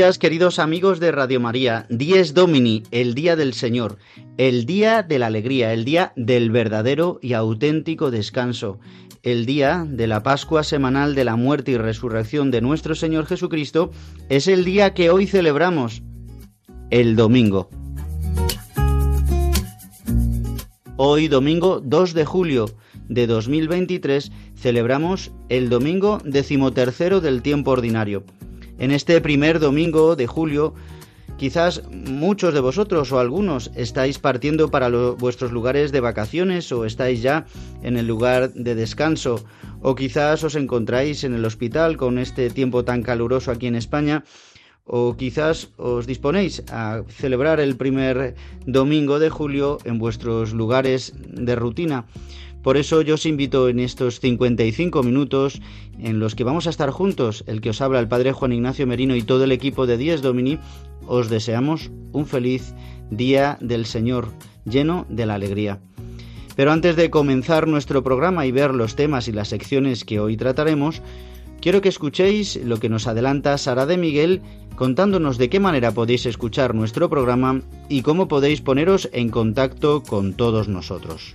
Días, queridos amigos de Radio María. Dies Domini, el día del Señor, el día de la alegría, el día del verdadero y auténtico descanso, el día de la Pascua semanal de la muerte y resurrección de nuestro Señor Jesucristo, es el día que hoy celebramos, el domingo. Hoy, domingo 2 de julio de 2023, celebramos el domingo decimotercero del tiempo ordinario. En este primer domingo de julio, quizás muchos de vosotros o algunos estáis partiendo para vuestros lugares de vacaciones o estáis ya en el lugar de descanso o quizás os encontráis en el hospital con este tiempo tan caluroso aquí en España o quizás os disponéis a celebrar el primer domingo de julio en vuestros lugares de rutina. Por eso yo os invito en estos 55 minutos en los que vamos a estar juntos, el que os habla el Padre Juan Ignacio Merino y todo el equipo de Díez Domini, os deseamos un feliz día del Señor, lleno de la alegría. Pero antes de comenzar nuestro programa y ver los temas y las secciones que hoy trataremos, quiero que escuchéis lo que nos adelanta Sara de Miguel contándonos de qué manera podéis escuchar nuestro programa y cómo podéis poneros en contacto con todos nosotros.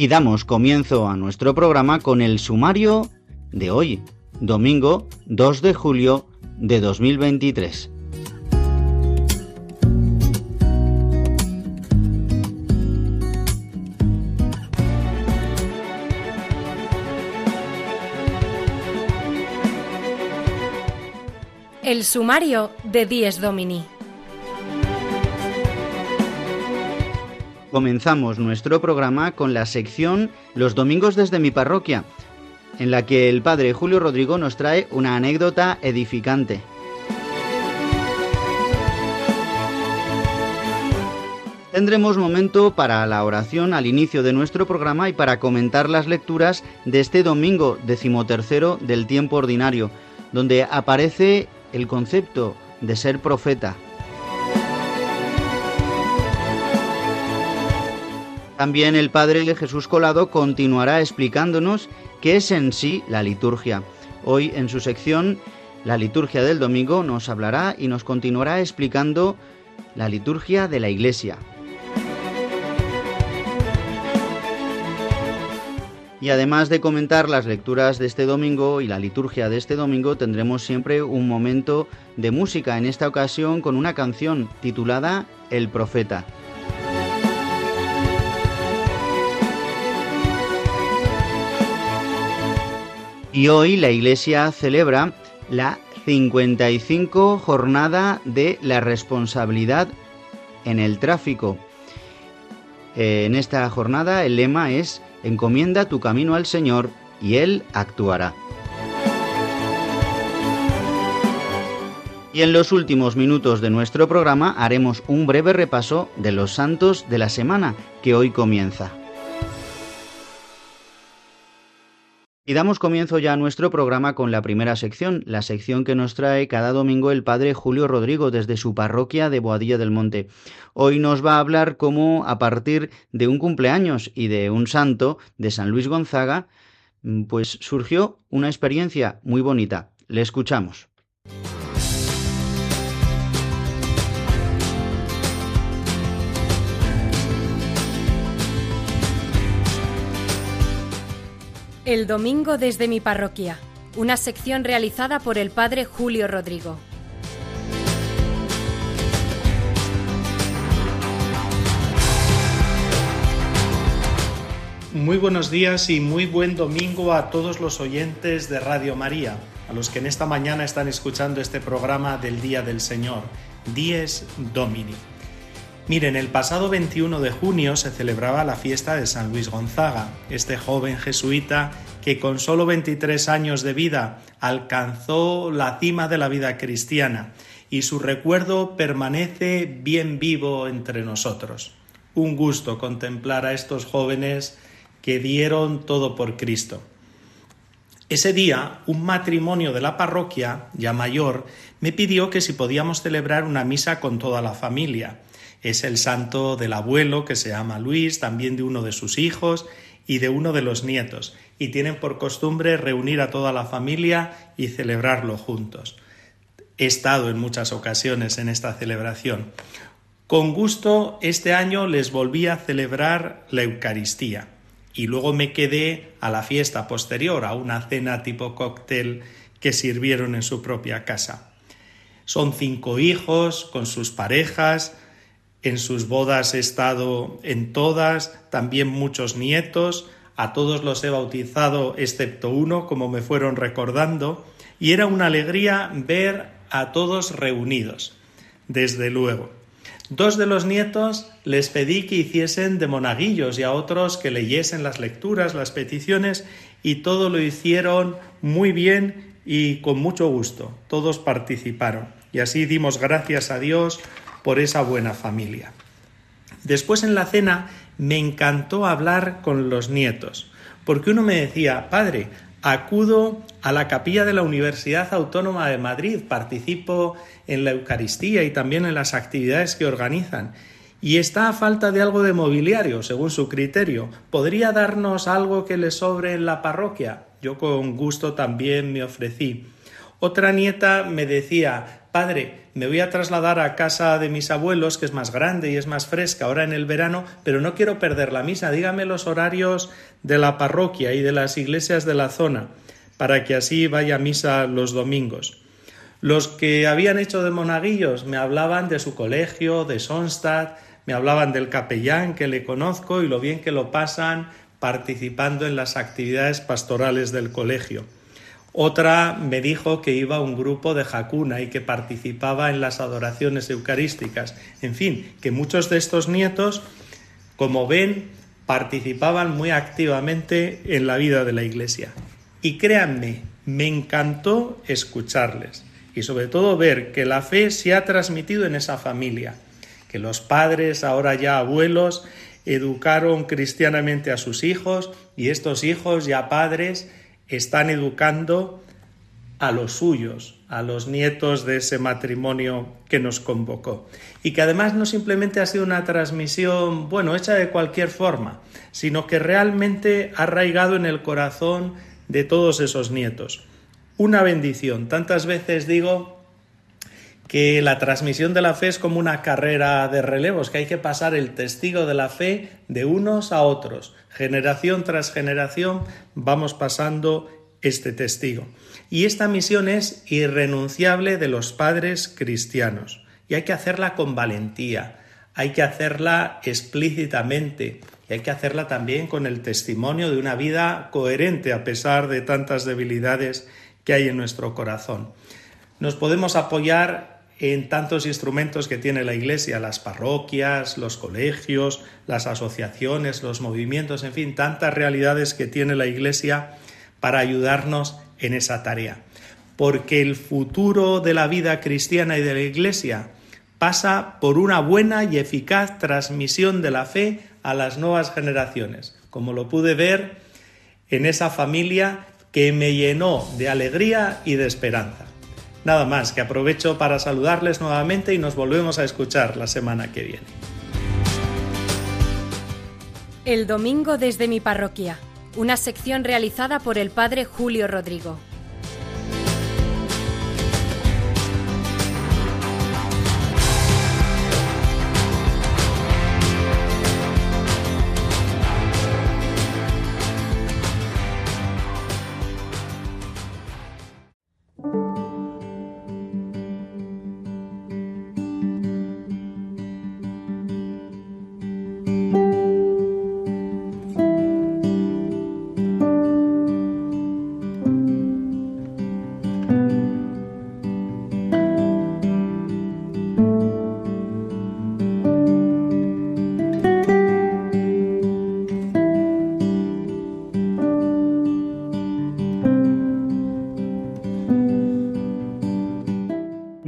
Y damos comienzo a nuestro programa con el sumario de hoy, domingo 2 de julio de 2023. El sumario de Dies Domini. Comenzamos nuestro programa con la sección Los domingos desde mi parroquia, en la que el padre Julio Rodrigo nos trae una anécdota edificante. Tendremos momento para la oración al inicio de nuestro programa y para comentar las lecturas de este domingo decimotercero del tiempo ordinario, donde aparece el concepto de ser profeta. También el Padre Jesús Colado continuará explicándonos qué es en sí la liturgia. Hoy en su sección La liturgia del domingo nos hablará y nos continuará explicando la liturgia de la Iglesia. Y además de comentar las lecturas de este domingo y la liturgia de este domingo, tendremos siempre un momento de música, en esta ocasión con una canción titulada El Profeta. Y hoy la Iglesia celebra la 55 jornada de la responsabilidad en el tráfico. Eh, en esta jornada el lema es Encomienda tu camino al Señor y Él actuará. Y en los últimos minutos de nuestro programa haremos un breve repaso de los santos de la semana que hoy comienza. Y damos comienzo ya a nuestro programa con la primera sección, la sección que nos trae cada domingo el padre Julio Rodrigo desde su parroquia de Boadilla del Monte. Hoy nos va a hablar cómo a partir de un cumpleaños y de un santo de San Luis Gonzaga, pues surgió una experiencia muy bonita. Le escuchamos. El domingo desde mi parroquia, una sección realizada por el padre Julio Rodrigo. Muy buenos días y muy buen domingo a todos los oyentes de Radio María, a los que en esta mañana están escuchando este programa del Día del Señor, Dies Domini. Miren, el pasado 21 de junio se celebraba la fiesta de San Luis Gonzaga, este joven jesuita que con solo 23 años de vida alcanzó la cima de la vida cristiana y su recuerdo permanece bien vivo entre nosotros. Un gusto contemplar a estos jóvenes que dieron todo por Cristo. Ese día, un matrimonio de la parroquia, ya mayor, me pidió que si podíamos celebrar una misa con toda la familia es el santo del abuelo que se llama Luis, también de uno de sus hijos y de uno de los nietos, y tienen por costumbre reunir a toda la familia y celebrarlo juntos. He estado en muchas ocasiones en esta celebración. Con gusto, este año les volví a celebrar la Eucaristía y luego me quedé a la fiesta posterior, a una cena tipo cóctel que sirvieron en su propia casa. Son cinco hijos con sus parejas, en sus bodas he estado en todas, también muchos nietos, a todos los he bautizado excepto uno, como me fueron recordando, y era una alegría ver a todos reunidos, desde luego. Dos de los nietos les pedí que hiciesen de monaguillos y a otros que leyesen las lecturas, las peticiones, y todo lo hicieron muy bien y con mucho gusto. Todos participaron. Y así dimos gracias a Dios por esa buena familia. Después en la cena me encantó hablar con los nietos, porque uno me decía, padre, acudo a la capilla de la Universidad Autónoma de Madrid, participo en la Eucaristía y también en las actividades que organizan. Y está a falta de algo de mobiliario, según su criterio. ¿Podría darnos algo que le sobre en la parroquia? Yo con gusto también me ofrecí. Otra nieta me decía, Padre, me voy a trasladar a casa de mis abuelos, que es más grande y es más fresca ahora en el verano, pero no quiero perder la misa. Dígame los horarios de la parroquia y de las iglesias de la zona, para que así vaya a misa los domingos. Los que habían hecho de monaguillos me hablaban de su colegio, de Sonstad, me hablaban del capellán que le conozco y lo bien que lo pasan participando en las actividades pastorales del colegio. Otra me dijo que iba a un grupo de jacuna y que participaba en las adoraciones eucarísticas. En fin, que muchos de estos nietos, como ven, participaban muy activamente en la vida de la Iglesia. Y créanme, me encantó escucharles y sobre todo ver que la fe se ha transmitido en esa familia, que los padres, ahora ya abuelos, educaron cristianamente a sus hijos y estos hijos ya padres están educando a los suyos, a los nietos de ese matrimonio que nos convocó. Y que además no simplemente ha sido una transmisión, bueno, hecha de cualquier forma, sino que realmente ha arraigado en el corazón de todos esos nietos. Una bendición. Tantas veces digo que la transmisión de la fe es como una carrera de relevos, que hay que pasar el testigo de la fe de unos a otros. Generación tras generación vamos pasando este testigo. Y esta misión es irrenunciable de los padres cristianos. Y hay que hacerla con valentía, hay que hacerla explícitamente y hay que hacerla también con el testimonio de una vida coherente a pesar de tantas debilidades que hay en nuestro corazón. Nos podemos apoyar en tantos instrumentos que tiene la Iglesia, las parroquias, los colegios, las asociaciones, los movimientos, en fin, tantas realidades que tiene la Iglesia para ayudarnos en esa tarea. Porque el futuro de la vida cristiana y de la Iglesia pasa por una buena y eficaz transmisión de la fe a las nuevas generaciones, como lo pude ver en esa familia que me llenó de alegría y de esperanza. Nada más, que aprovecho para saludarles nuevamente y nos volvemos a escuchar la semana que viene. El domingo desde mi parroquia, una sección realizada por el padre Julio Rodrigo.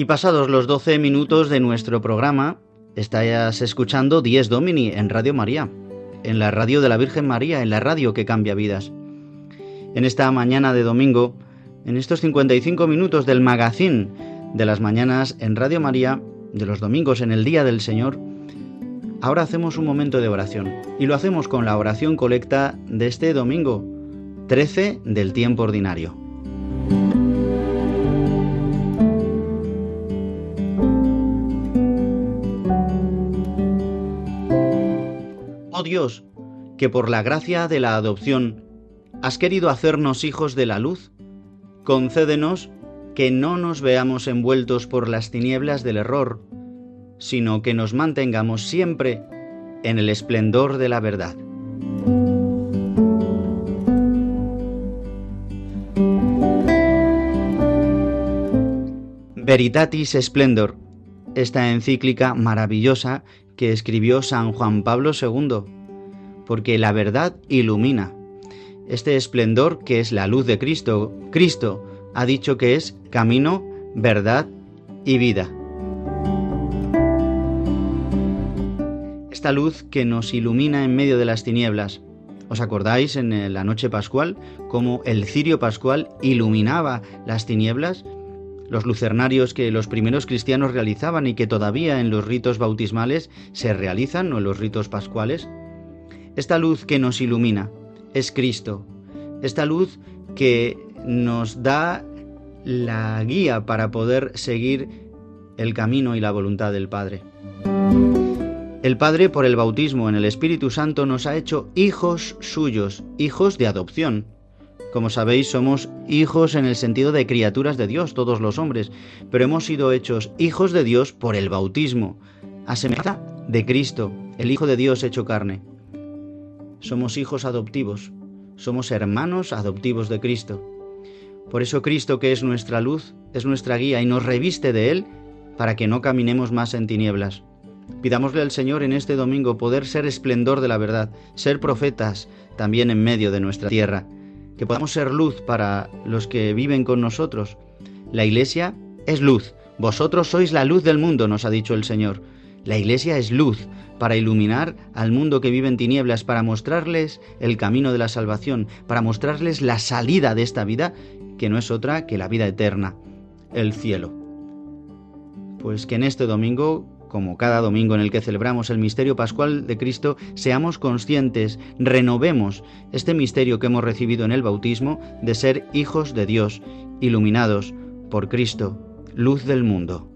Y pasados los 12 minutos de nuestro programa, estás escuchando Dies Domini en Radio María, en la radio de la Virgen María, en la radio que cambia vidas. En esta mañana de domingo, en estos 55 minutos del magazín de las mañanas en Radio María, de los domingos en el Día del Señor, ahora hacemos un momento de oración y lo hacemos con la oración colecta de este domingo, 13 del tiempo ordinario. Dios, que por la gracia de la adopción has querido hacernos hijos de la luz, concédenos que no nos veamos envueltos por las tinieblas del error, sino que nos mantengamos siempre en el esplendor de la verdad. Veritatis Splendor, esta encíclica maravillosa que escribió San Juan Pablo II porque la verdad ilumina. Este esplendor que es la luz de Cristo, Cristo ha dicho que es camino, verdad y vida. Esta luz que nos ilumina en medio de las tinieblas. ¿Os acordáis en la noche pascual cómo el cirio pascual iluminaba las tinieblas? Los lucernarios que los primeros cristianos realizaban y que todavía en los ritos bautismales se realizan o en los ritos pascuales. Esta luz que nos ilumina es Cristo. Esta luz que nos da la guía para poder seguir el camino y la voluntad del Padre. El Padre, por el bautismo en el Espíritu Santo, nos ha hecho hijos suyos, hijos de adopción. Como sabéis, somos hijos en el sentido de criaturas de Dios, todos los hombres, pero hemos sido hechos hijos de Dios por el bautismo, a semejanza de Cristo, el Hijo de Dios hecho carne somos hijos adoptivos, somos hermanos adoptivos de Cristo. Por eso Cristo, que es nuestra luz, es nuestra guía y nos reviste de Él para que no caminemos más en tinieblas. Pidámosle al Señor en este domingo poder ser esplendor de la verdad, ser profetas también en medio de nuestra tierra, que podamos ser luz para los que viven con nosotros. La Iglesia es luz, vosotros sois la luz del mundo, nos ha dicho el Señor. La Iglesia es luz, para iluminar al mundo que vive en tinieblas, para mostrarles el camino de la salvación, para mostrarles la salida de esta vida, que no es otra que la vida eterna, el cielo. Pues que en este domingo, como cada domingo en el que celebramos el misterio pascual de Cristo, seamos conscientes, renovemos este misterio que hemos recibido en el bautismo de ser hijos de Dios, iluminados por Cristo, luz del mundo.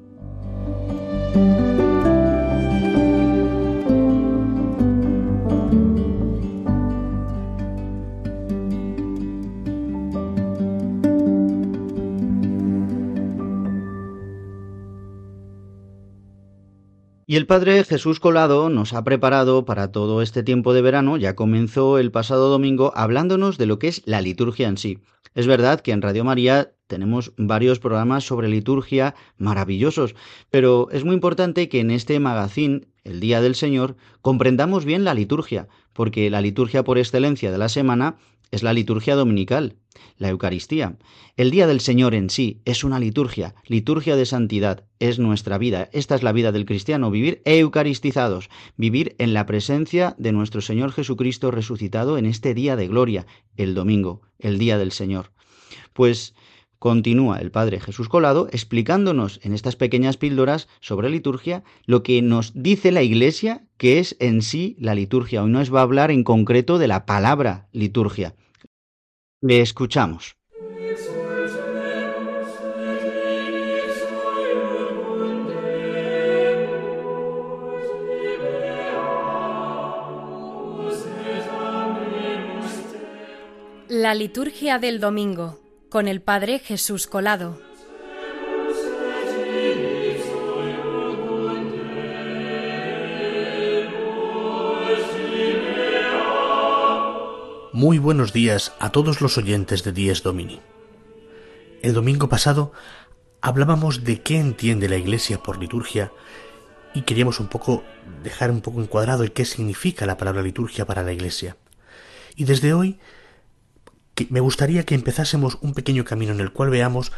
Y el Padre Jesús Colado nos ha preparado para todo este tiempo de verano, ya comenzó el pasado domingo hablándonos de lo que es la liturgia en sí. Es verdad que en Radio María tenemos varios programas sobre liturgia maravillosos, pero es muy importante que en este magazine, el Día del Señor, comprendamos bien la liturgia, porque la liturgia por excelencia de la semana es la liturgia dominical, la Eucaristía. El Día del Señor en sí es una liturgia, liturgia de santidad, es nuestra vida. Esta es la vida del cristiano, vivir eucaristizados, vivir en la presencia de nuestro Señor Jesucristo resucitado en este día de gloria, el domingo, el Día del Señor. Pues continúa el Padre Jesús Colado explicándonos en estas pequeñas píldoras sobre liturgia lo que nos dice la Iglesia que es en sí la liturgia. Hoy nos va a hablar en concreto de la palabra liturgia. Le escuchamos. La liturgia del domingo con el Padre Jesús Colado. Muy buenos días a todos los oyentes de Dies Domini. El domingo pasado hablábamos de qué entiende la Iglesia por liturgia y queríamos un poco dejar un poco encuadrado el qué significa la palabra liturgia para la Iglesia. Y desde hoy me gustaría que empezásemos un pequeño camino en el cual veamos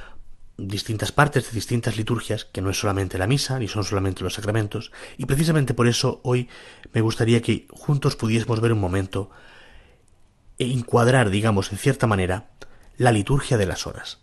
distintas partes de distintas liturgias, que no es solamente la misa, ni son solamente los sacramentos, y precisamente por eso hoy me gustaría que juntos pudiésemos ver un momento e encuadrar, digamos, en cierta manera, la liturgia de las horas.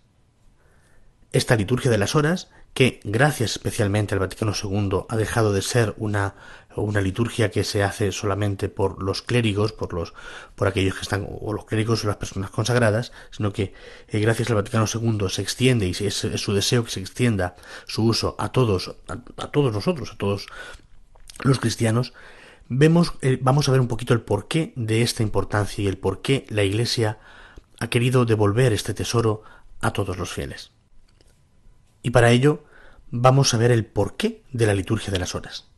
Esta liturgia de las horas, que gracias especialmente al Vaticano II ha dejado de ser una, una liturgia que se hace solamente por los clérigos, por los, por aquellos que están, o los clérigos o las personas consagradas, sino que eh, gracias al Vaticano II se extiende y es, su deseo que se extienda su uso a todos, a todos nosotros, a todos los cristianos, vemos, eh, vamos a ver un poquito el porqué de esta importancia y el por qué la Iglesia ha querido devolver este tesoro a todos los fieles. Y para ello vamos a ver el porqué de la liturgia de las horas.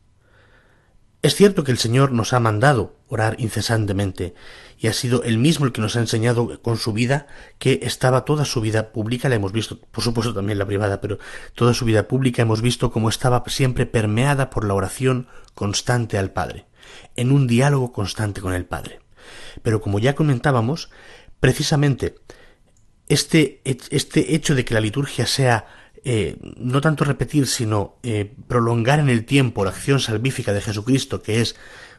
Es cierto que el Señor nos ha mandado orar incesantemente, y ha sido él mismo el que nos ha enseñado con su vida que estaba toda su vida pública, la hemos visto, por supuesto también la privada, pero toda su vida pública hemos visto cómo estaba siempre permeada por la oración constante al Padre en un diálogo constante con el Padre. Pero como ya comentábamos, precisamente este, este hecho de que la liturgia sea eh, no tanto repetir, sino eh, prolongar en el tiempo la acción salvífica de Jesucristo, que es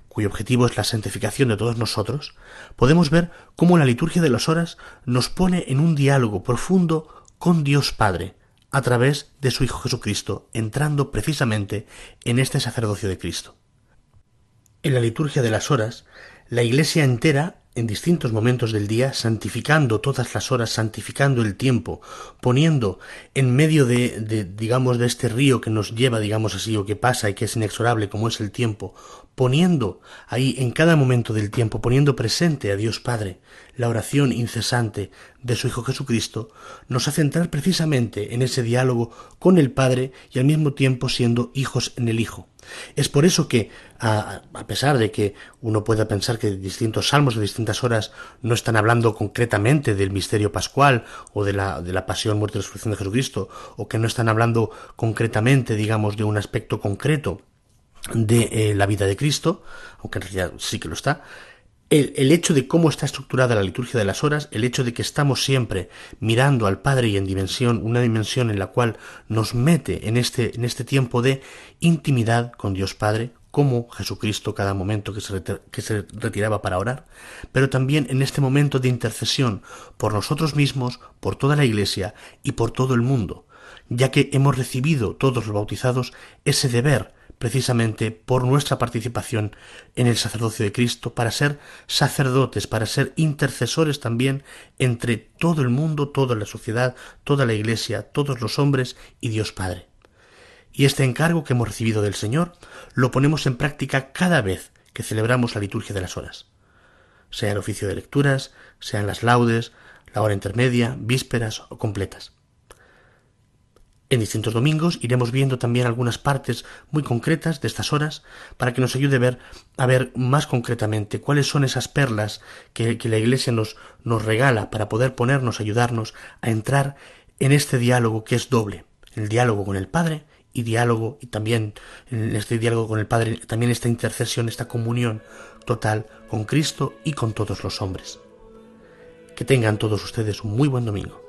cuyo objetivo es la santificación de todos nosotros, podemos ver cómo la liturgia de las horas nos pone en un diálogo profundo con Dios Padre, a través de su Hijo Jesucristo, entrando precisamente en este sacerdocio de Cristo. En la liturgia de las horas, la Iglesia entera, en distintos momentos del día, santificando todas las horas, santificando el tiempo, poniendo en medio de, de, digamos, de este río que nos lleva, digamos así, o que pasa y que es inexorable como es el tiempo, poniendo ahí en cada momento del tiempo, poniendo presente a Dios Padre, la oración incesante de su Hijo Jesucristo, nos hace entrar precisamente en ese diálogo con el Padre y al mismo tiempo siendo hijos en el Hijo. Es por eso que, a, pesar de que uno pueda pensar que distintos salmos de distintas horas no están hablando concretamente del misterio pascual o de la, de la pasión, muerte y resurrección de Jesucristo, o que no están hablando concretamente, digamos, de un aspecto concreto de eh, la vida de Cristo, aunque en realidad sí que lo está, el, hecho de cómo está estructurada la liturgia de las horas, el hecho de que estamos siempre mirando al Padre y en dimensión, una dimensión en la cual nos mete en este, en este tiempo de intimidad con Dios Padre, como Jesucristo cada momento que se, que se retiraba para orar, pero también en este momento de intercesión por nosotros mismos, por toda la Iglesia y por todo el mundo, ya que hemos recibido todos los bautizados ese deber precisamente por nuestra participación en el sacerdocio de Cristo, para ser sacerdotes, para ser intercesores también entre todo el mundo, toda la sociedad, toda la Iglesia, todos los hombres y Dios Padre. Y este encargo que hemos recibido del Señor lo ponemos en práctica cada vez que celebramos la liturgia de las horas, sea el oficio de lecturas, sean las laudes, la hora intermedia, vísperas o completas. En distintos domingos iremos viendo también algunas partes muy concretas de estas horas para que nos ayude a ver, a ver más concretamente cuáles son esas perlas que, que la Iglesia nos, nos regala para poder ponernos, ayudarnos a entrar en este diálogo que es doble, el diálogo con el Padre y diálogo y también en este diálogo con el Padre también esta intercesión, esta comunión total con Cristo y con todos los hombres. Que tengan todos ustedes un muy buen domingo.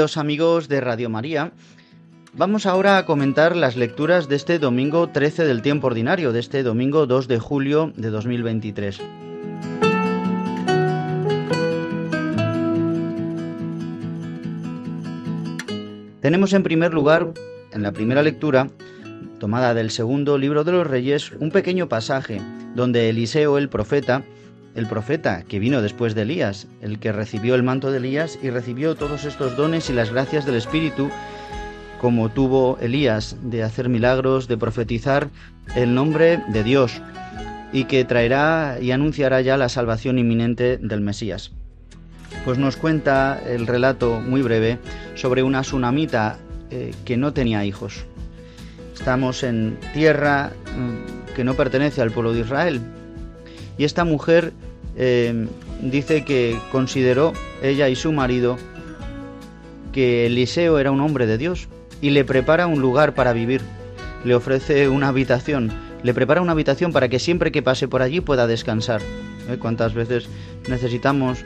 Amigos de Radio María, vamos ahora a comentar las lecturas de este domingo 13 del tiempo ordinario, de este domingo 2 de julio de 2023. Tenemos en primer lugar, en la primera lectura, tomada del segundo libro de los Reyes, un pequeño pasaje donde Eliseo el profeta el profeta que vino después de Elías, el que recibió el manto de Elías y recibió todos estos dones y las gracias del Espíritu, como tuvo Elías de hacer milagros, de profetizar el nombre de Dios y que traerá y anunciará ya la salvación inminente del Mesías. Pues nos cuenta el relato muy breve sobre una tsunamita eh, que no tenía hijos. Estamos en tierra mm, que no pertenece al pueblo de Israel, y esta mujer eh, dice que consideró, ella y su marido, que Eliseo era un hombre de Dios y le prepara un lugar para vivir. Le ofrece una habitación, le prepara una habitación para que siempre que pase por allí pueda descansar. ¿Eh? ¿Cuántas veces necesitamos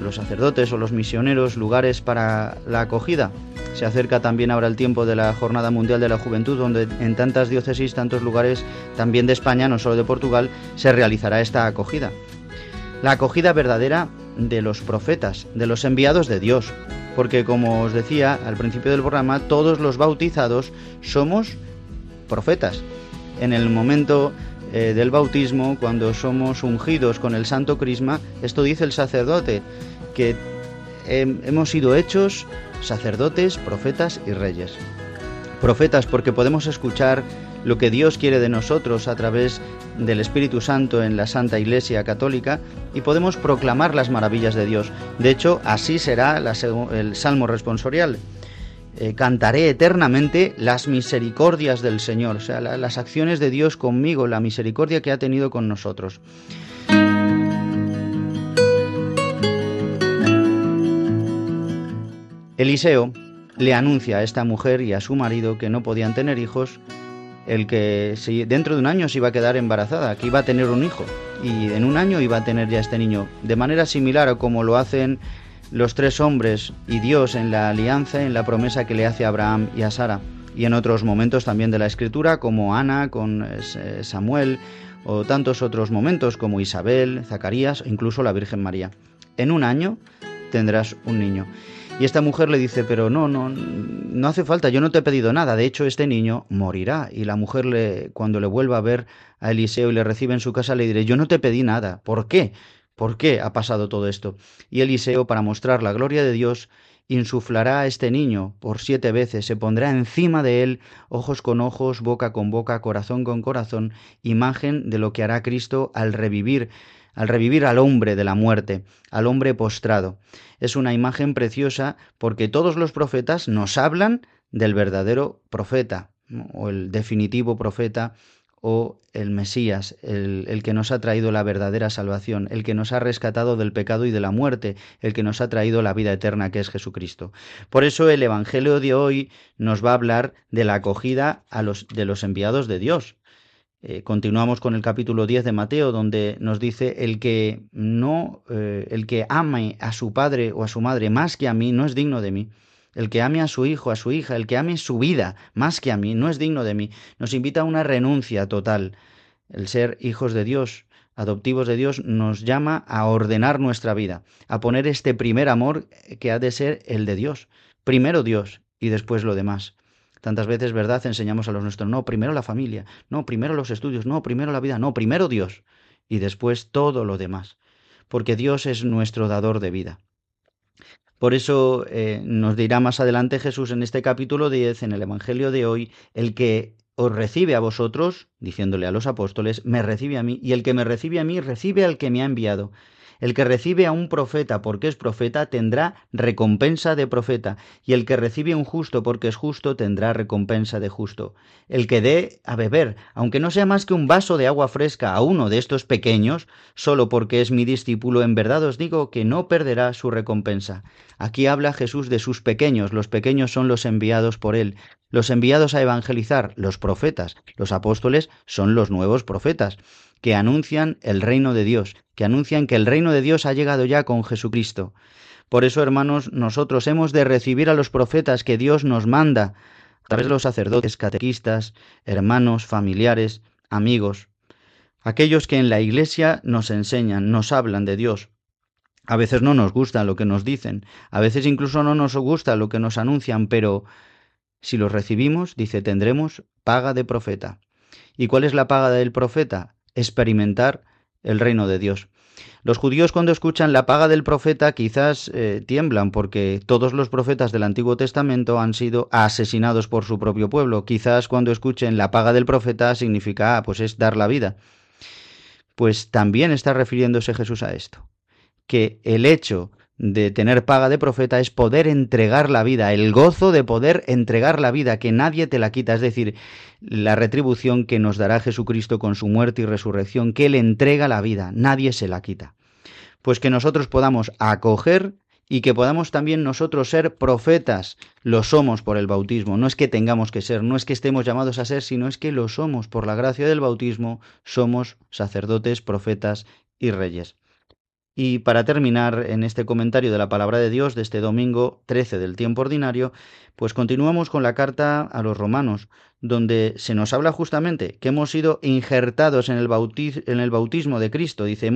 los sacerdotes o los misioneros lugares para la acogida? Se acerca también ahora el tiempo de la Jornada Mundial de la Juventud, donde en tantas diócesis, tantos lugares, también de España, no solo de Portugal, se realizará esta acogida. La acogida verdadera de los profetas, de los enviados de Dios, porque como os decía al principio del programa, todos los bautizados somos profetas. En el momento eh, del bautismo, cuando somos ungidos con el Santo Crisma, esto dice el sacerdote, que hemos sido hechos sacerdotes, profetas y reyes. Profetas porque podemos escuchar lo que Dios quiere de nosotros a través del Espíritu Santo en la Santa Iglesia Católica y podemos proclamar las maravillas de Dios. De hecho, así será el Salmo responsorial. Eh, cantaré eternamente las misericordias del Señor, o sea, las acciones de Dios conmigo, la misericordia que ha tenido con nosotros. Eliseo le anuncia a esta mujer y a su marido que no podían tener hijos, el que dentro de un año se iba a quedar embarazada, que iba a tener un hijo, y en un año iba a tener ya este niño, de manera similar a como lo hacen los tres hombres y Dios en la alianza, en la promesa que le hace a Abraham y a Sara, y en otros momentos también de la escritura, como Ana con eh, Samuel, o tantos otros momentos como Isabel, Zacarías, incluso la Virgen María. En un año tendrás un niño. Y esta mujer le dice, pero no, no, no hace falta, yo no te he pedido nada, de hecho este niño morirá. Y la mujer le, cuando le vuelva a ver a Eliseo y le recibe en su casa, le diré, yo no te pedí nada, ¿por qué? ¿Por qué ha pasado todo esto? Y Eliseo, para mostrar la gloria de Dios, insuflará a este niño por siete veces, se pondrá encima de él, ojos con ojos, boca con boca, corazón con corazón, imagen de lo que hará Cristo al revivir al revivir al hombre de la muerte, al hombre postrado. Es una imagen preciosa porque todos los profetas nos hablan del verdadero profeta, o el definitivo profeta, o el Mesías, el, el, que nos ha traído la verdadera salvación, el que nos ha rescatado del pecado y de la muerte, el que nos ha traído la vida eterna que es Jesucristo. Por eso el Evangelio de hoy nos va a hablar de la acogida a los, de los enviados de Dios. Eh, continuamos con el capítulo 10 de Mateo, donde nos dice el que no, eh, el que ame a su padre o a su madre más que a mí, no es digno de mí. El que ame a su hijo, a su hija, el que ame su vida más que a mí, no es digno de mí. Nos invita a una renuncia total. El ser hijos de Dios, adoptivos de Dios, nos llama a ordenar nuestra vida, a poner este primer amor que ha de ser el de Dios. Primero Dios y después lo demás. Tantas veces, ¿verdad?, enseñamos a los nuestros, no, primero la familia, no, primero los estudios, no, primero la vida, no, primero Dios y después todo lo demás, porque Dios es nuestro dador de vida. Por eso eh, nos dirá más adelante Jesús en este capítulo 10, en el Evangelio de hoy, el que os recibe a vosotros, diciéndole a los apóstoles, me recibe a mí, y el que me recibe a mí, recibe al que me ha enviado. El que recibe a un profeta porque es profeta tendrá recompensa de profeta, y el que recibe a un justo porque es justo tendrá recompensa de justo. El que dé a beber, aunque no sea más que un vaso de agua fresca a uno de estos pequeños, solo porque es mi discípulo, en verdad os digo que no perderá su recompensa. Aquí habla Jesús de sus pequeños, los pequeños son los enviados por él, los enviados a evangelizar, los profetas, los apóstoles son los nuevos profetas que anuncian el reino de Dios, que anuncian que el reino de Dios ha llegado ya con Jesucristo. Por eso, hermanos, nosotros hemos de recibir a los profetas que Dios nos manda, a través de los sacerdotes, catequistas, hermanos, familiares, amigos, aquellos que en la iglesia nos enseñan, nos hablan de Dios. A veces no nos gusta lo que nos dicen, a veces incluso no nos gusta lo que nos anuncian, pero si los recibimos, dice, tendremos paga de profeta. ¿Y cuál es la paga del profeta? experimentar el reino de Dios. Los judíos cuando escuchan la paga del profeta quizás eh, tiemblan porque todos los profetas del Antiguo Testamento han sido asesinados por su propio pueblo. Quizás cuando escuchen la paga del profeta significa, ah, pues es dar la vida. Pues también está refiriéndose Jesús a esto, que el hecho de tener paga de profeta es poder entregar la vida, el gozo de poder entregar la vida, que nadie te la quita, es decir, la retribución que nos dará Jesucristo con su muerte y resurrección, que Él entrega la vida, nadie se la quita. Pues que nosotros podamos acoger y que podamos también nosotros ser profetas, lo somos por el bautismo, no es que tengamos que ser, no es que estemos llamados a ser, sino es que lo somos por la gracia del bautismo, somos sacerdotes, profetas y reyes. Y para terminar en este comentario de la palabra de Dios de este domingo 13 del tiempo ordinario, pues continuamos con la carta a los romanos, donde se nos habla justamente que hemos sido injertados en el, en el bautismo de Cristo. Dice,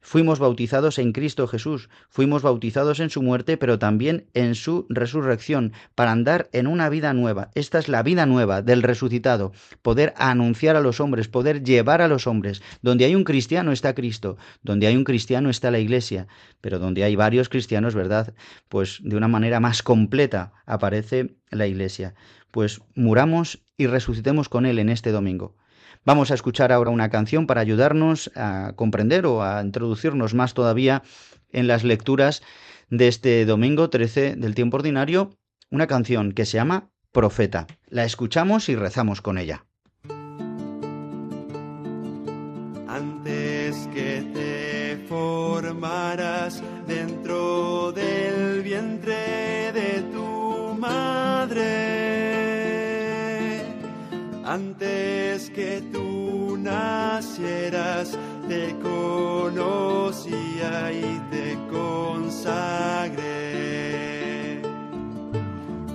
fuimos bautizados en Cristo Jesús, fuimos bautizados en su muerte, pero también en su resurrección, para andar en una vida nueva. Esta es la vida nueva del resucitado, poder anunciar a los hombres, poder llevar a los hombres. Donde hay un cristiano está Cristo, donde hay un cristiano está la iglesia, pero donde hay varios cristianos, ¿verdad? Pues de una manera más completa aparece la iglesia pues muramos y resucitemos con Él en este domingo. Vamos a escuchar ahora una canción para ayudarnos a comprender o a introducirnos más todavía en las lecturas de este domingo 13 del tiempo ordinario, una canción que se llama Profeta. La escuchamos y rezamos con ella. Antes que tú nacieras, te conocía y te consagré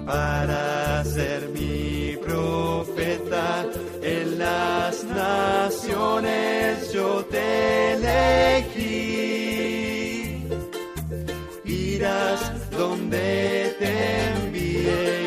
para ser mi profeta en las naciones. Yo te elegí, irás donde te envié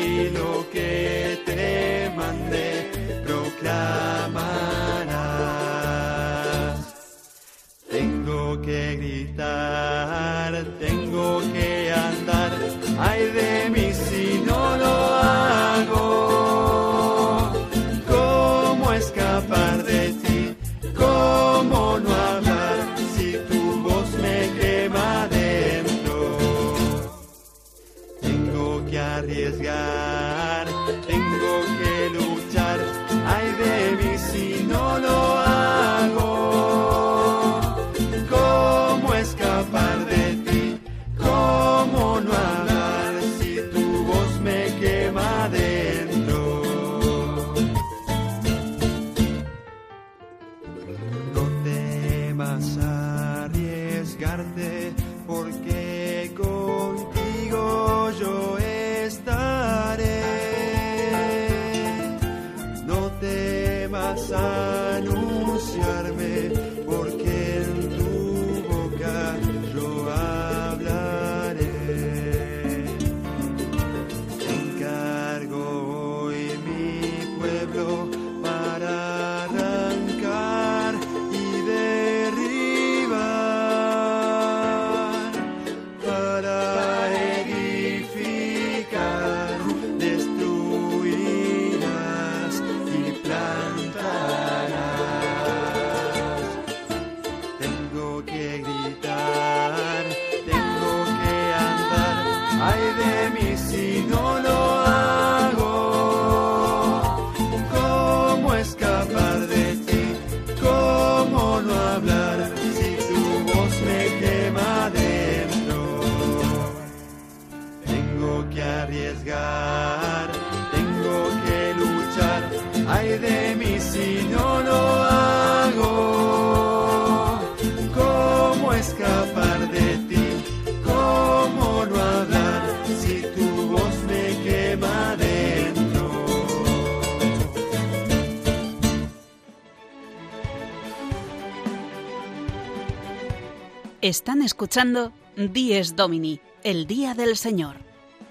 Están escuchando Dies Domini, el Día del Señor,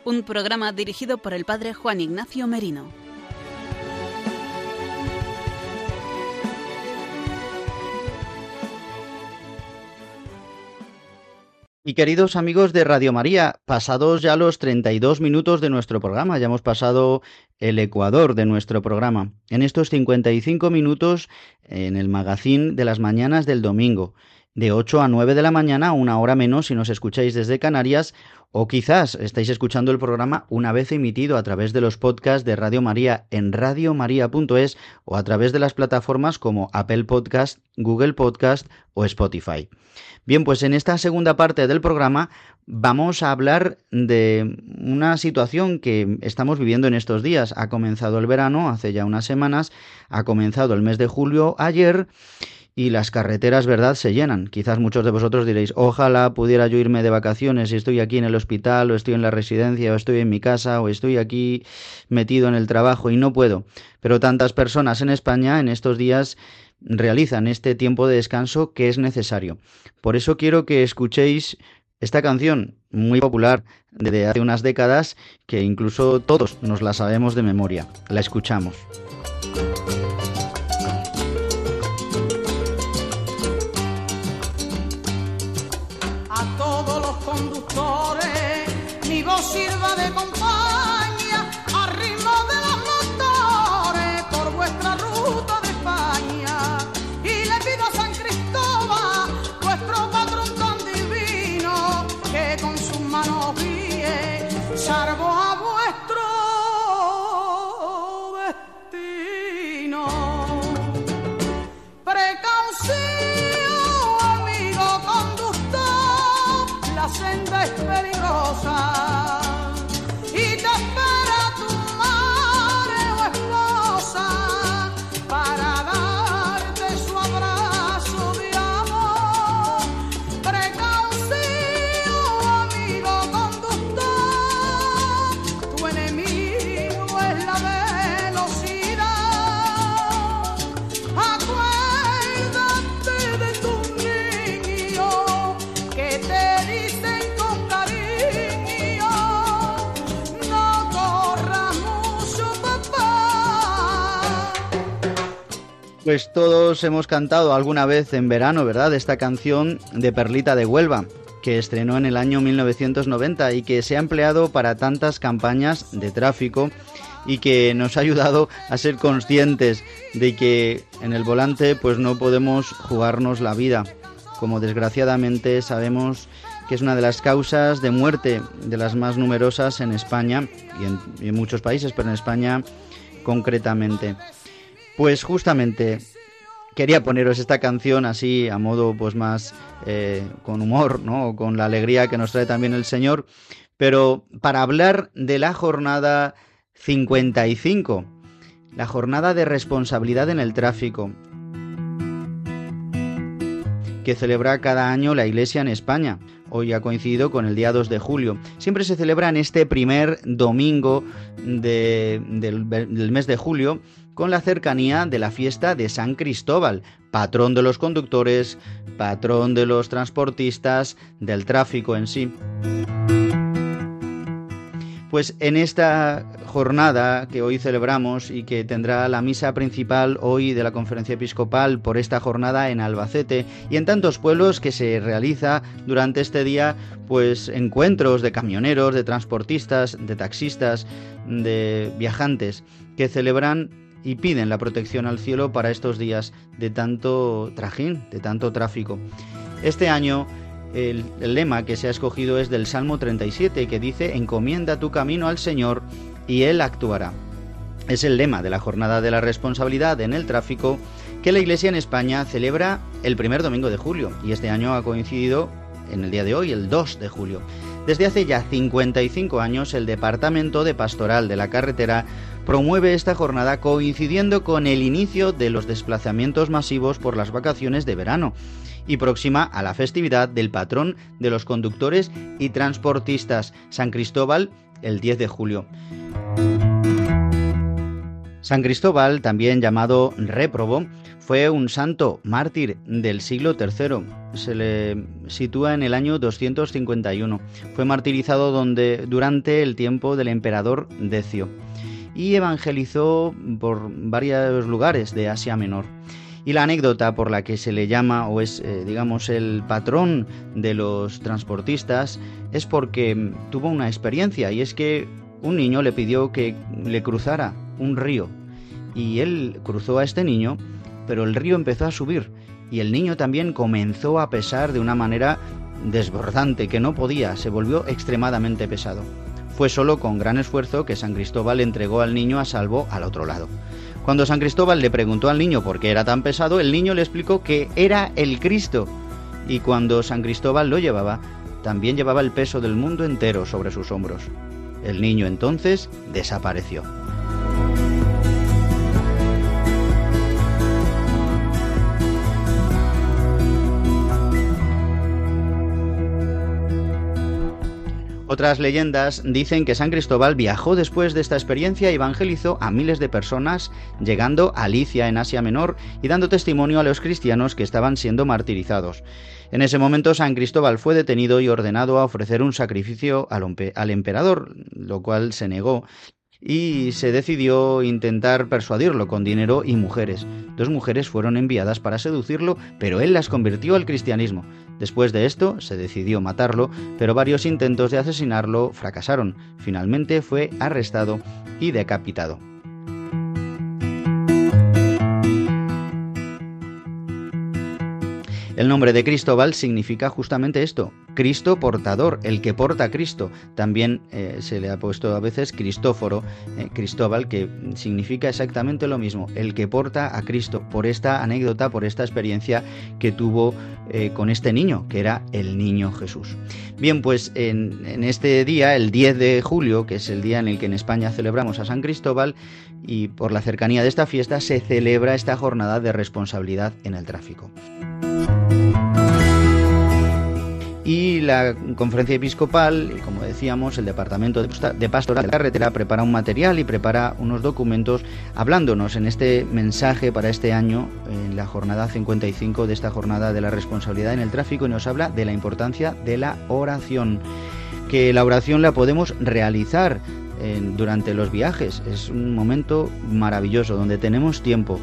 un programa dirigido por el Padre Juan Ignacio Merino. Y queridos amigos de Radio María, pasados ya los 32 minutos de nuestro programa, ya hemos pasado el ecuador de nuestro programa. En estos 55 minutos en el magazín de las mañanas del domingo de 8 a 9 de la mañana, una hora menos si nos escucháis desde Canarias, o quizás estáis escuchando el programa una vez emitido a través de los podcasts de Radio María en radiomaria.es o a través de las plataformas como Apple Podcast, Google Podcast o Spotify. Bien, pues en esta segunda parte del programa vamos a hablar de una situación que estamos viviendo en estos días. Ha comenzado el verano hace ya unas semanas, ha comenzado el mes de julio ayer y las carreteras, ¿verdad?, se llenan. Quizás muchos de vosotros diréis, ojalá pudiera yo irme de vacaciones y estoy aquí en el hospital o estoy en la residencia o estoy en mi casa o estoy aquí metido en el trabajo y no puedo. Pero tantas personas en España en estos días realizan este tiempo de descanso que es necesario. Por eso quiero que escuchéis esta canción muy popular de hace unas décadas que incluso todos nos la sabemos de memoria. La escuchamos. Pues todos hemos cantado alguna vez en verano, ¿verdad? Esta canción de Perlita de Huelva, que estrenó en el año 1990 y que se ha empleado para tantas campañas de tráfico y que nos ha ayudado a ser conscientes de que en el volante pues no podemos jugarnos la vida, como desgraciadamente sabemos que es una de las causas de muerte de las más numerosas en España y en, y en muchos países, pero en España concretamente. Pues justamente quería poneros esta canción así a modo pues más eh, con humor, ¿no? Con la alegría que nos trae también el Señor, pero para hablar de la jornada 55, la jornada de responsabilidad en el tráfico, que celebra cada año la Iglesia en España. hoy ha coincidido con el día 2 de julio. Siempre se celebra en este primer domingo del, del mes de julio con la cercanía de la fiesta de San Cristóbal, patrón de los conductores, patrón de los transportistas, del tráfico en sí. Pues en esta jornada que hoy celebramos y que tendrá la misa principal hoy de la conferencia episcopal por esta jornada en Albacete y en tantos pueblos que se realiza durante este día pues encuentros de camioneros, de transportistas, de taxistas, de viajantes que celebran y piden la protección al cielo para estos días de tanto trajín, de tanto tráfico. Este año el, lema que se ha escogido es del Salmo 37, que dice, encomienda tu camino al Señor y Él actuará. Es el lema de la Jornada de la Responsabilidad en el Tráfico que la Iglesia en España celebra el primer domingo de julio y este año ha coincidido en el día de hoy, el 2 de julio. Desde hace ya 55 años, el Departamento de Pastoral de la Carretera promueve esta jornada coincidiendo con el inicio de los desplazamientos masivos por las vacaciones de verano y próxima a la festividad del patrón de los conductores y transportistas, San Cristóbal, el 10 de julio. San Cristóbal, también llamado réprobo, fue un santo mártir del siglo III. Se le sitúa en el año 251. Fue martirizado donde, durante el tiempo del emperador Decio y evangelizó por varios lugares de Asia Menor. Y la anécdota por la que se le llama o es, eh, digamos, el patrón de los transportistas es porque tuvo una experiencia y es que un niño le pidió que le cruzara un río y él cruzó a este niño, pero el río empezó a subir y el niño también comenzó a pesar de una manera desbordante que no podía, se volvió extremadamente pesado. Fue solo con gran esfuerzo que San Cristóbal entregó al niño a salvo al otro lado. Cuando San Cristóbal le preguntó al niño por qué era tan pesado, el niño le explicó que era el Cristo. Y cuando San Cristóbal lo llevaba, también llevaba el peso del mundo entero sobre sus hombros. El niño entonces desapareció. Otras leyendas dicen que San Cristóbal viajó después de esta experiencia y evangelizó a miles de personas, llegando a Alicia en Asia Menor y dando testimonio a los cristianos que estaban siendo martirizados. En ese momento San Cristóbal fue detenido y ordenado a ofrecer un sacrificio al, emperador, lo cual se negó, y se decidió intentar persuadirlo con dinero y mujeres. Dos mujeres fueron enviadas para seducirlo, pero él las convirtió al cristianismo. Después de esto, se decidió matarlo, pero varios intentos de asesinarlo fracasaron. Finalmente fue arrestado y decapitado. El nombre de Cristóbal significa justamente esto, Cristo portador, el que porta a Cristo. También eh, se le ha puesto a veces Cristóforo, eh, Cristóbal, que significa exactamente lo mismo, el que porta a Cristo, por esta anécdota, por esta experiencia que tuvo eh, con este niño, que era el niño Jesús. Bien, pues en, en este día, el 10 de julio, que es el día en el que en España celebramos a San Cristóbal, y por la cercanía de esta fiesta se celebra esta jornada de responsabilidad en el tráfico. Y la conferencia episcopal, y como decíamos, el departamento de pastoral de la carretera prepara un material y prepara unos documentos hablándonos en este mensaje para este año, en la jornada 55 de esta jornada de la responsabilidad en el tráfico, y nos habla de la importancia de la oración. Que la oración la podemos realizar durante los viajes. Es un momento maravilloso donde tenemos tiempo.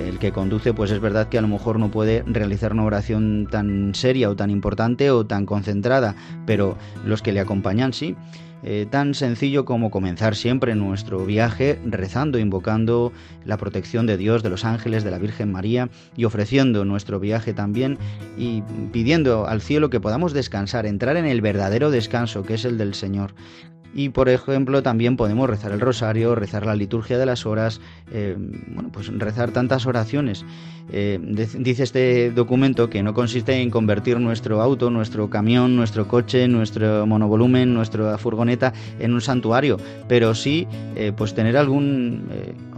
El que conduce, pues es verdad que a lo mejor no puede realizar una oración tan seria o tan importante o tan concentrada, pero los que le acompañan sí. Eh, tan sencillo como comenzar siempre nuestro viaje rezando, invocando la protección de Dios, de los ángeles, de la Virgen María y ofreciendo nuestro viaje también y pidiendo al cielo que podamos descansar, entrar en el verdadero descanso que es el del Señor y por ejemplo también podemos rezar el rosario, rezar la liturgia de las horas, eh, bueno, pues rezar tantas oraciones. Eh, dice este documento que no consiste en convertir nuestro auto, nuestro camión, nuestro coche, nuestro monovolumen, nuestra furgoneta en un santuario, pero sí eh, pues tener algún,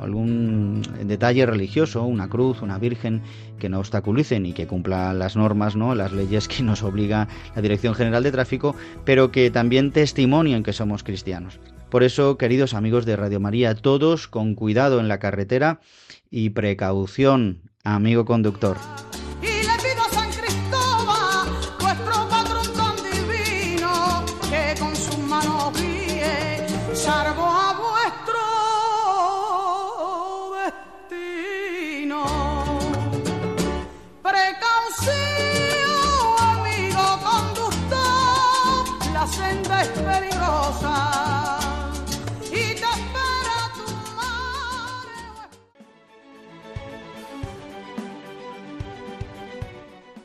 algún detalle religioso, una cruz, una virgen que no obstaculicen y que cumpla las normas, ¿no? las leyes que nos obliga la Dirección General de Tráfico, pero que también testimonien que somos cristianos. Por eso, queridos amigos de Radio María, todos con cuidado en la carretera y precaución, amigo conductor.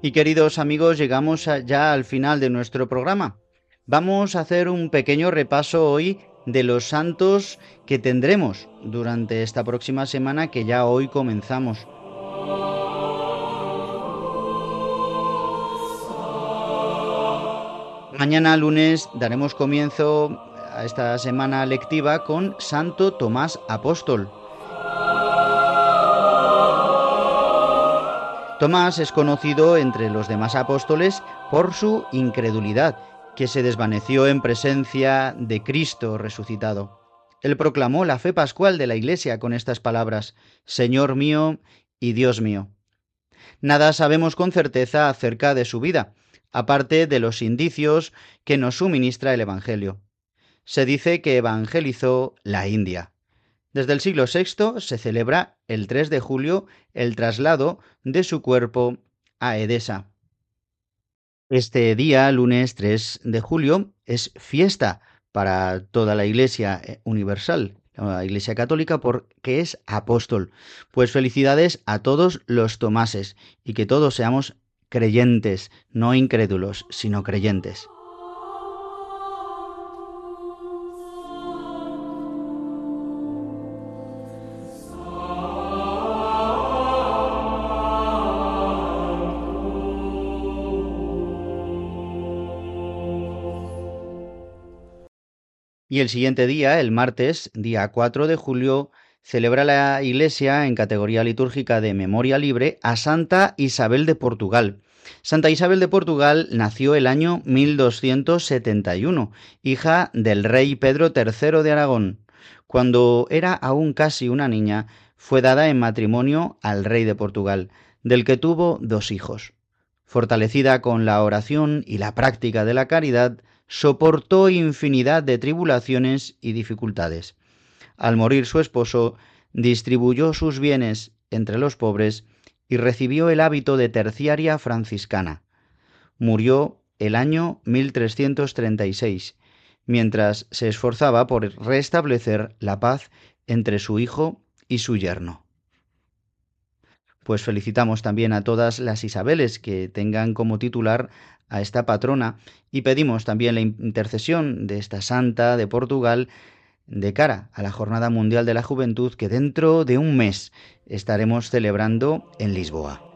Y queridos amigos, llegamos ya al final de nuestro programa. Vamos a hacer un pequeño repaso hoy de los santos que tendremos durante esta próxima semana que ya hoy comenzamos. Mañana lunes daremos comienzo a esta semana lectiva con Santo Tomás Apóstol. Tomás es conocido entre los demás apóstoles por su incredulidad, que se desvaneció en presencia de Cristo resucitado. Él proclamó la fe pascual de la Iglesia con estas palabras, Señor mío y Dios mío. Nada sabemos con certeza acerca de su vida, aparte de los indicios que nos suministra el Evangelio. Se dice que evangelizó la India. Desde el siglo VI se celebra el 3 de julio el traslado de su cuerpo a Edesa. Este día, lunes 3 de julio, es fiesta para toda la Iglesia eh, universal, la Iglesia católica, porque es apóstol. Pues felicidades a todos los tomases y que todos seamos creyentes, no incrédulos, sino creyentes. Y el siguiente día, el martes, día 4 de julio, celebra la Iglesia en categoría litúrgica de memoria libre a Santa Isabel de Portugal. Santa Isabel de Portugal nació el año 1271, hija del rey Pedro III de Aragón. Cuando era aún casi una niña, fue dada en matrimonio al rey de Portugal, del que tuvo dos hijos. Fortalecida con la oración y la práctica de la caridad, soportó infinidad de tribulaciones y dificultades. Al morir su esposo, distribuyó sus bienes entre los pobres y recibió el hábito de terciaria franciscana. Murió el año 1336, mientras se esforzaba por restablecer la paz entre su hijo y su yerno. Pues felicitamos también a todas las Isabeles que tengan como titular a esta patrona y pedimos también la intercesión de esta santa de Portugal de cara a la Jornada Mundial de la Juventud que dentro de un mes estaremos celebrando en Lisboa.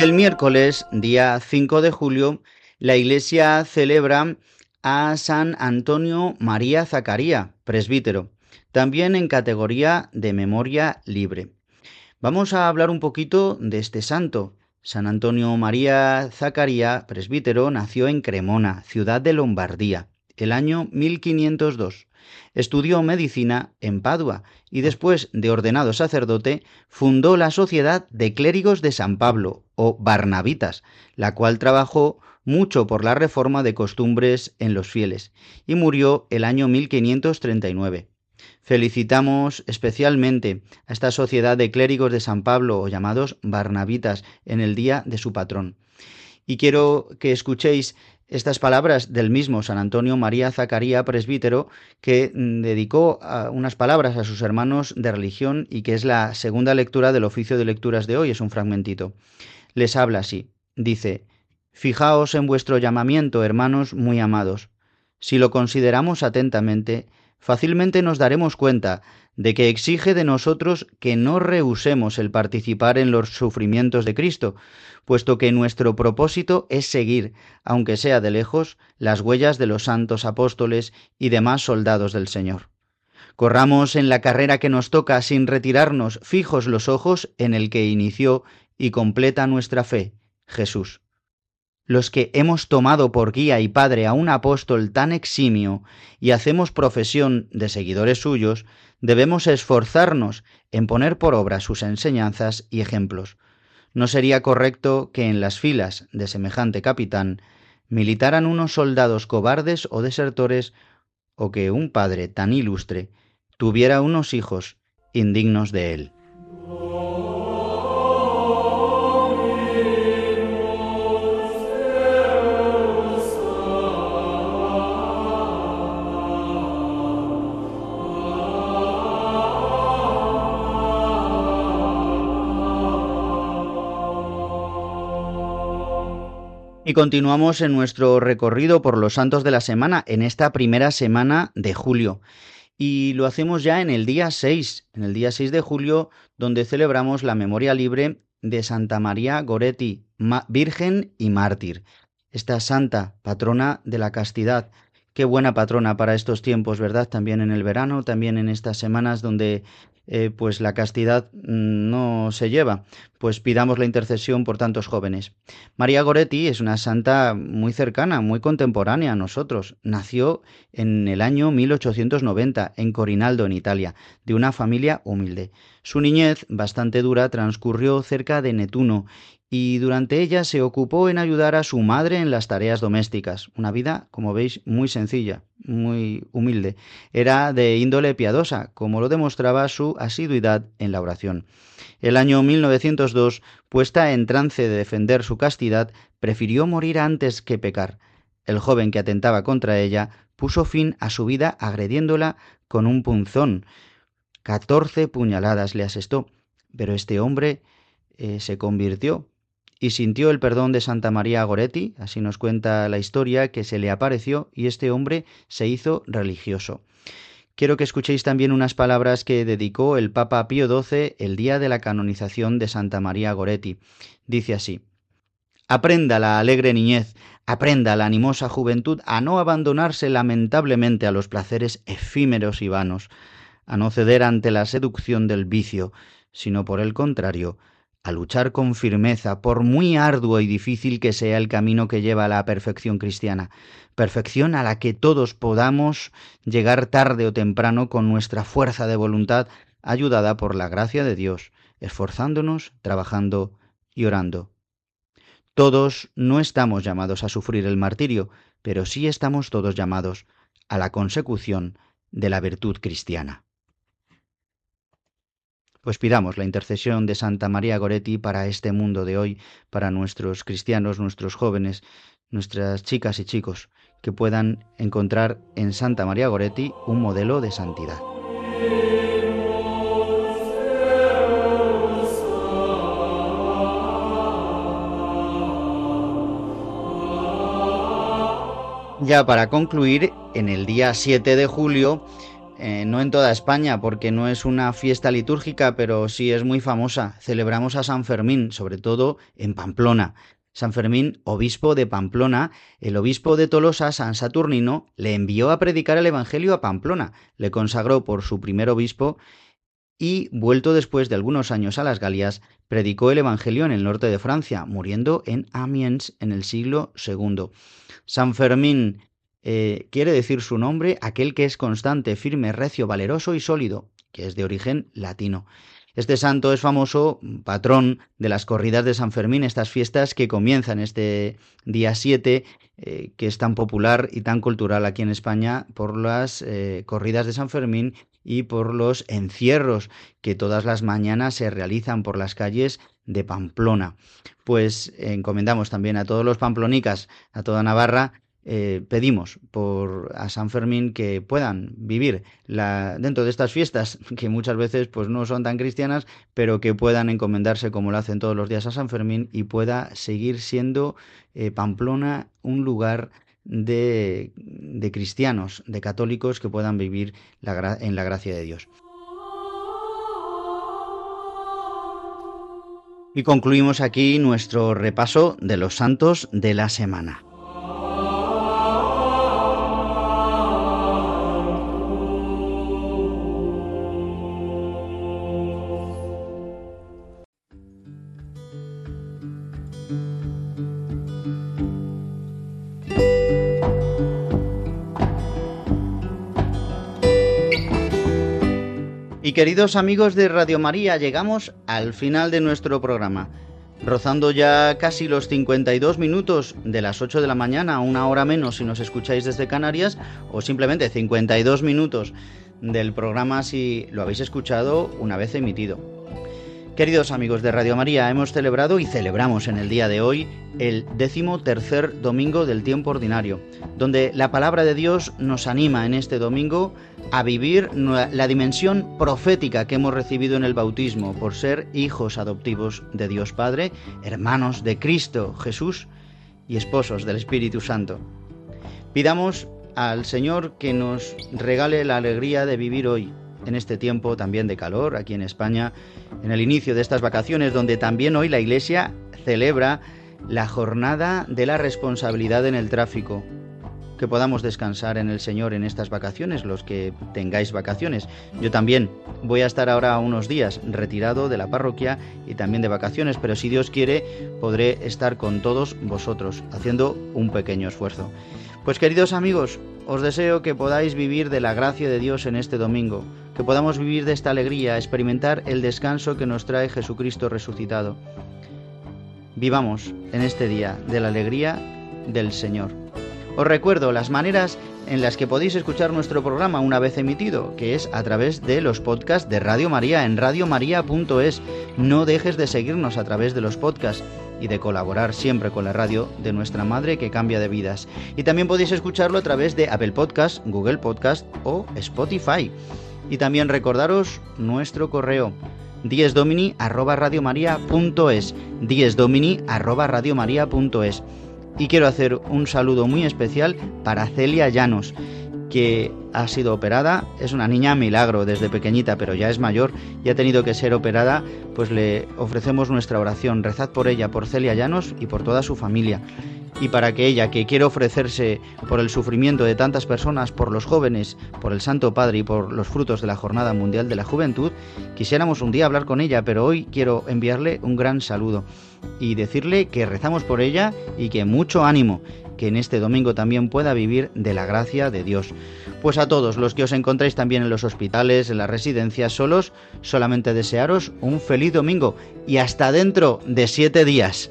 El miércoles, día 5 de julio, la Iglesia celebra a San Antonio María Zacaría, presbítero, también en categoría de memoria libre. Vamos a hablar un poquito de este santo. San Antonio María Zacaría, presbítero, nació en Cremona, ciudad de Lombardía, el año 1502. Estudió medicina en Padua y después de ordenado sacerdote fundó la Sociedad de Clérigos de San Pablo, o Barnabitas, la cual trabajó mucho por la reforma de costumbres en los fieles, y murió el año 1539. Felicitamos especialmente a esta sociedad de clérigos de San Pablo, o llamados Barnabitas, en el día de su patrón. Y quiero que escuchéis estas palabras del mismo San Antonio María Zacaría, presbítero, que mm, dedicó unas palabras a sus hermanos de religión y que es la segunda lectura del oficio de lecturas de hoy, es un fragmentito. Les habla así, dice, Fijaos en vuestro llamamiento, hermanos muy amados. Si lo consideramos atentamente, fácilmente nos daremos cuenta de que exige de nosotros que no rehusemos el participar en los sufrimientos de Cristo, puesto que nuestro propósito es seguir, aunque sea de lejos, las huellas de los santos apóstoles y demás soldados del Señor. Corramos en la carrera que nos toca sin retirarnos fijos los ojos en el que inició y completa nuestra fe, Jesús los que hemos tomado por guía y padre a un apóstol tan eximio y hacemos profesión de seguidores suyos, debemos esforzarnos en poner por obra sus enseñanzas y ejemplos. No sería correcto que en las filas de semejante capitán militaran unos soldados cobardes o desertores, o que un padre tan ilustre tuviera unos hijos indignos de él. Y continuamos en nuestro recorrido por los santos de la semana, en esta primera semana de julio. Y lo hacemos ya en el día 6, en el día 6 de julio, donde celebramos la memoria libre de Santa María Goretti, Virgen y Mártir. Esta santa, patrona de la castidad, Qué buena patrona para estos tiempos, ¿verdad? También en el verano, también en estas semanas donde eh, pues la castidad mm, no se lleva. Pues pidamos la intercesión por tantos jóvenes. María Goretti es una santa muy cercana, muy contemporánea a nosotros. Nació en el año 1890 en Corinaldo, en Italia, de una familia humilde. Su niñez, bastante dura, transcurrió cerca de Netuno y durante ella se ocupó en ayudar a su madre en las tareas domésticas. Una vida, como veis, muy sencilla, muy humilde. Era de índole piadosa, como lo demostraba su asiduidad en la oración. El año 1902, puesta en trance de defender su castidad, prefirió morir antes que pecar. El joven que atentaba contra ella puso fin a su vida agrediéndola con un punzón. Catorce puñaladas le asestó, pero este hombre eh, se convirtió y sintió el perdón de Santa María Goretti, así nos cuenta la historia, que se le apareció y este hombre se hizo religioso. Quiero que escuchéis también unas palabras que dedicó el Papa Pío XII el día de la canonización de Santa María Goretti. Dice así, Aprenda la alegre niñez, aprenda la animosa juventud a no abandonarse lamentablemente a los placeres efímeros y vanos, a no ceder ante la seducción del vicio, sino por el contrario, a luchar con firmeza, por muy arduo y difícil que sea el camino que lleva a la perfección cristiana, perfección a la que todos podamos llegar tarde o temprano con nuestra fuerza de voluntad, ayudada por la gracia de Dios, esforzándonos, trabajando y orando. Todos no estamos llamados a sufrir el martirio, pero sí estamos todos llamados a la consecución de la virtud cristiana. Pues pidamos la intercesión de Santa María Goretti para este mundo de hoy, para nuestros cristianos, nuestros jóvenes, nuestras chicas y chicos, que puedan encontrar en Santa María Goretti un modelo de santidad. Ya para concluir, en el día 7 de julio eh, no en toda España, porque no es una fiesta litúrgica, pero sí es muy famosa. Celebramos a San Fermín, sobre todo en Pamplona. San Fermín, obispo de Pamplona, el obispo de Tolosa, San Saturnino, le envió a predicar el Evangelio a Pamplona, le consagró por su primer obispo y, vuelto después de algunos años a las Galias, predicó el Evangelio en el norte de Francia, muriendo en Amiens en el siglo II. San Fermín eh, quiere decir su nombre aquel que es constante, firme, recio, valeroso y sólido, que es de origen latino. Este santo es famoso patrón de las corridas de San Fermín, estas fiestas que comienzan este día 7, eh, que es tan popular y tan cultural aquí en España por las eh, corridas de San Fermín y por los encierros que todas las mañanas se realizan por las calles de Pamplona. Pues encomendamos también a todos los pamplonicas, a toda Navarra, eh, pedimos por a San Fermín que puedan vivir dentro de estas fiestas que muchas veces pues no son tan cristianas pero que puedan encomendarse como lo hacen todos los días a San Fermín y pueda seguir siendo eh, Pamplona un lugar de, de, cristianos, de católicos que puedan vivir en la gracia de Dios. Y concluimos aquí nuestro repaso de los santos de la semana. Queridos amigos de Radio María, llegamos al final de nuestro programa. Rozando ya casi los 52 minutos de las 8 de la mañana, una hora menos si nos escucháis desde Canarias, o simplemente 52 minutos del programa si lo habéis escuchado una vez emitido. Queridos amigos de Radio María, hemos celebrado y celebramos en el día de hoy el décimo tercer domingo del tiempo ordinario, donde la palabra de Dios nos anima en este domingo a vivir la dimensión profética que hemos recibido en el bautismo por ser hijos adoptivos de Dios Padre, hermanos de Cristo Jesús y esposos del Espíritu Santo. Pidamos al Señor que nos regale la alegría de vivir hoy en este tiempo también de calor aquí en España, en el inicio de estas vacaciones, donde también hoy la Iglesia celebra la jornada de la responsabilidad en el tráfico. Que podamos descansar en el Señor en estas vacaciones, los que tengáis vacaciones. Yo también voy a estar ahora unos días retirado de la parroquia y también de vacaciones, pero si Dios quiere podré estar con todos vosotros, haciendo un pequeño esfuerzo. Pues queridos amigos, os deseo que podáis vivir de la gracia de Dios en este domingo, que podamos vivir de esta alegría, experimentar el descanso que nos trae Jesucristo resucitado. Vivamos en este día de la alegría del Señor. Os recuerdo las maneras en las que podéis escuchar nuestro programa una vez emitido, que es a través de los podcasts de Radio María en radiomaria.es. No dejes de seguirnos a través de los podcasts y de colaborar siempre con la radio de nuestra madre que cambia de vidas. Y también podéis escucharlo a través de Apple Podcast, Google Podcast o Spotify. Y también recordaros nuestro correo diesdomini arroba y quiero hacer un saludo muy especial para Celia Llanos que ha sido operada, es una niña milagro desde pequeñita, pero ya es mayor y ha tenido que ser operada, pues le ofrecemos nuestra oración. Rezad por ella, por Celia Llanos y por toda su familia y para que ella, que quiere ofrecerse por el sufrimiento de tantas personas, por los jóvenes, por el Santo Padre y por los frutos de la Jornada Mundial de la Juventud, quisiéramos un día hablar con ella, pero hoy quiero enviarle un gran saludo y decirle que rezamos por ella y que mucho ánimo, que en este domingo también pueda vivir de la gracia de Dios. Pues a todos los que os encontráis también en los hospitales, en las residencias solos, solamente desearos un feliz domingo y hasta dentro de siete días.